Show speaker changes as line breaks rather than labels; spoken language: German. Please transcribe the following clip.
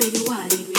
baby, why?